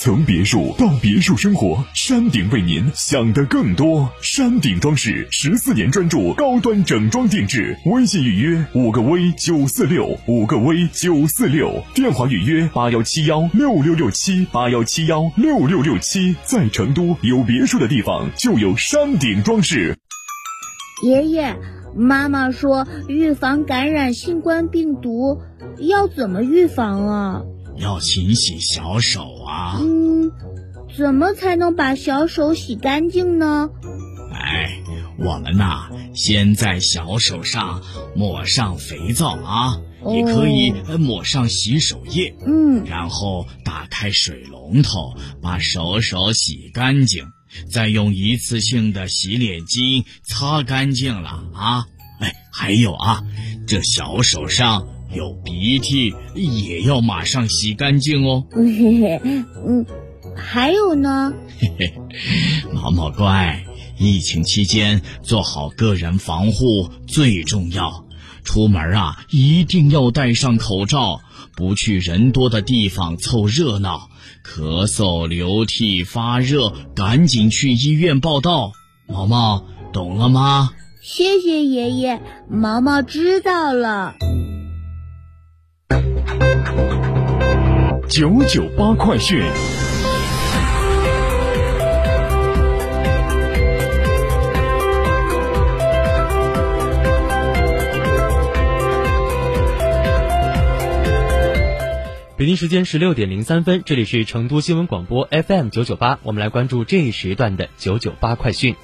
从别墅到别墅生活，山顶为您想的更多。山顶装饰十四年专注高端整装定制，微信预约五个 V 九四六五个 V 九四六，电话预约八幺七幺六六六七八幺七幺六六六七。在成都有别墅的地方就有山顶装饰。爷爷，妈妈说预防感染新冠病毒。要怎么预防啊？要勤洗小手啊。嗯，怎么才能把小手洗干净呢？哎，我们呐，先在小手上抹上肥皂啊，也可以抹上洗手液。嗯，然后打开水龙头，把手手洗干净，再用一次性的洗脸巾擦干净了啊。哎，还有啊，这小手上。有鼻涕也要马上洗干净哦。嘿嘿，嗯，还有呢？嘿嘿，毛毛乖，疫情期间做好个人防护最重要。出门啊，一定要戴上口罩，不去人多的地方凑热闹。咳嗽、流涕、发热，赶紧去医院报道。毛毛，懂了吗？谢谢爷爷，毛毛知道了。九九八快讯。北京时间十六点零三分，这里是成都新闻广播 FM 九九八，我们来关注这一时段的九九八快讯。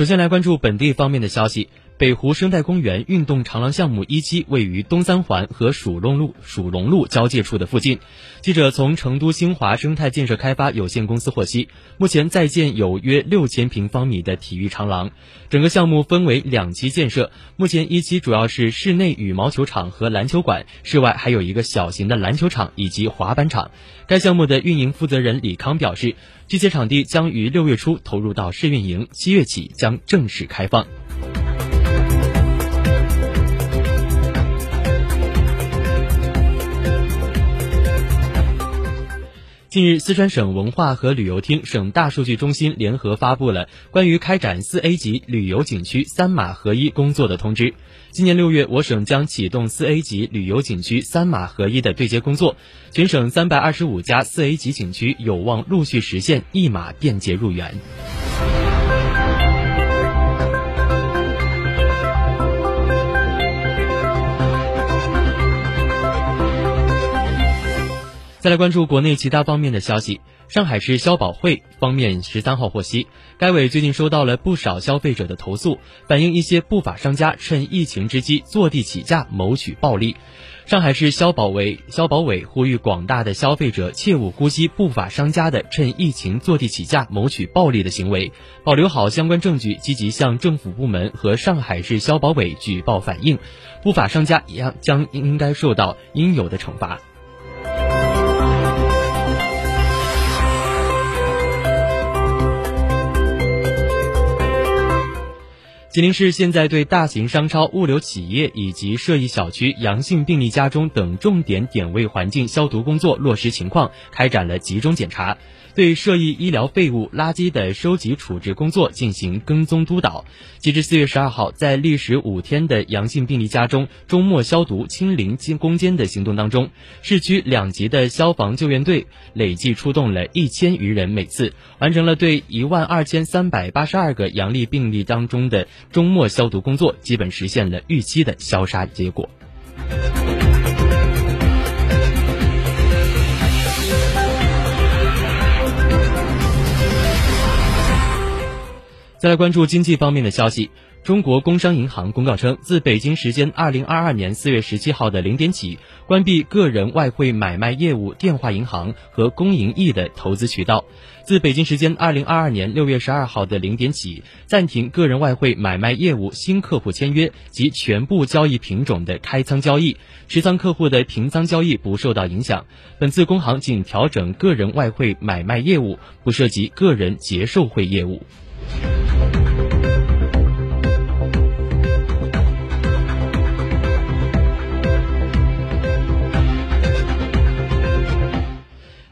首先来关注本地方面的消息。北湖生态公园运动长廊项目一期位于东三环和蜀龙路蜀龙路交界处的附近。记者从成都兴华生态建设开发有限公司获悉，目前在建有约六千平方米的体育长廊。整个项目分为两期建设，目前一期主要是室内羽毛球场和篮球馆，室外还有一个小型的篮球场以及滑板场。该项目的运营负责人李康表示，这些场地将于六月初投入到试运营，七月起将正式开放。近日，四川省文化和旅游厅、省大数据中心联合发布了关于开展四 A 级旅游景区三码合一工作的通知。今年六月，我省将启动四 A 级旅游景区三码合一的对接工作，全省三百二十五家四 A 级景区有望陆续实现一码便捷入园。再来关注国内其他方面的消息。上海市消保会方面十三号获悉，该委最近收到了不少消费者的投诉，反映一些不法商家趁疫情之机坐地起价谋取暴利。上海市消保委消保委呼吁广大的消费者切勿姑息不法商家的趁疫情坐地起价谋取暴利的行为，保留好相关证据，积极向政府部门和上海市消保委举报反映，不法商家一样将应该受到应有的惩罚。吉林市现在对大型商超、物流企业以及涉疫小区阳性病例家中等重点点位环境消毒工作落实情况开展了集中检查。对涉疫医疗废物、垃圾的收集处置工作进行跟踪督导。截至四月十二号，在历时五天的阳性病例家中周末消毒清零攻坚的行动当中，市区两级的消防救援队累计出动了一千余人，每次完成了对一万二千三百八十二个阳历病例当中的周末消毒工作，基本实现了预期的消杀结果。再来关注经济方面的消息，中国工商银行公告称，自北京时间二零二二年四月十七号的零点起，关闭个人外汇买卖业务电话银行和公营易的投资渠道；自北京时间二零二二年六月十二号的零点起，暂停个人外汇买卖业务新客户签约及全部交易品种的开仓交易，持仓客户的平仓交易不受到影响。本次工行仅调整个人外汇买卖业务，不涉及个人结售汇业务。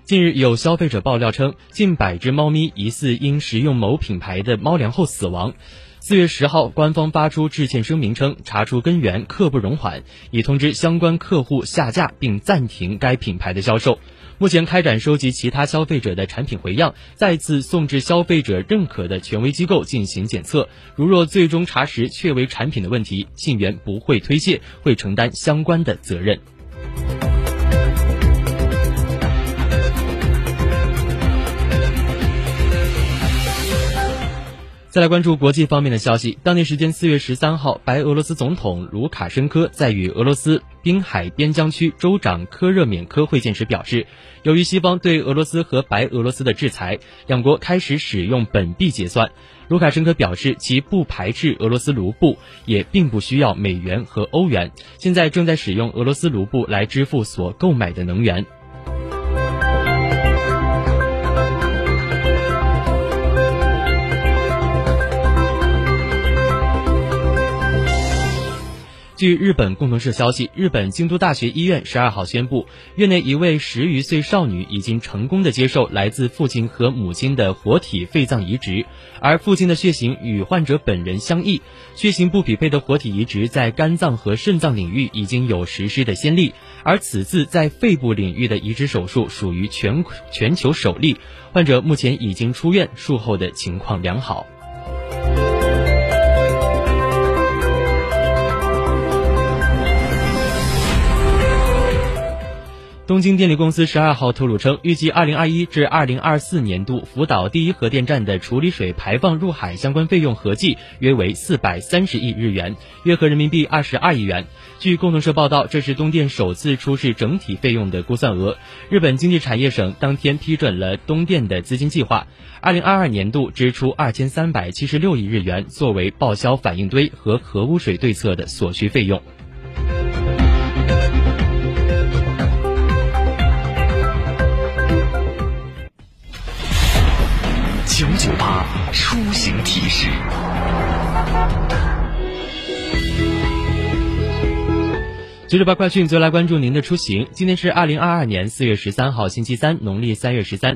近日，有消费者爆料称，近百只猫咪疑似因食用某品牌的猫粮后死亡。四月十号，官方发出致歉声明称，查出根源，刻不容缓，已通知相关客户下架并暂停该品牌的销售。目前开展收集其他消费者的产品回样，再次送至消费者认可的权威机构进行检测。如若最终查实确为产品的问题，信源不会推卸，会承担相关的责任。再来关注国际方面的消息。当地时间四月十三号，白俄罗斯总统卢卡申科在与俄罗斯滨海边疆区州长科热缅科会见时表示，由于西方对俄罗斯和白俄罗斯的制裁，两国开始使用本币结算。卢卡申科表示，其不排斥俄罗斯卢布，也并不需要美元和欧元，现在正在使用俄罗斯卢布来支付所购买的能源。据日本共同社消息，日本京都大学医院十二号宣布，院内一位十余岁少女已经成功的接受来自父亲和母亲的活体肺脏移植，而父亲的血型与患者本人相异，血型不匹配的活体移植在肝脏和肾脏领域已经有实施的先例，而此次在肺部领域的移植手术属于全全球首例，患者目前已经出院，术后的情况良好。东京电力公司十二号透露称，预计二零二一至二零二四年度福岛第一核电站的处理水排放入海相关费用合计约为四百三十亿日元，约合人民币二十二亿元。据共同社报道，这是东电首次出示整体费用的估算额。日本经济产业省当天批准了东电的资金计划，二零二二年度支出二千三百七十六亿日元，作为报销反应堆和核污水对策的所需费用。九九八快讯，就来关注您的出行。今天是二零二二年四月十三号，星期三，农历三月十三。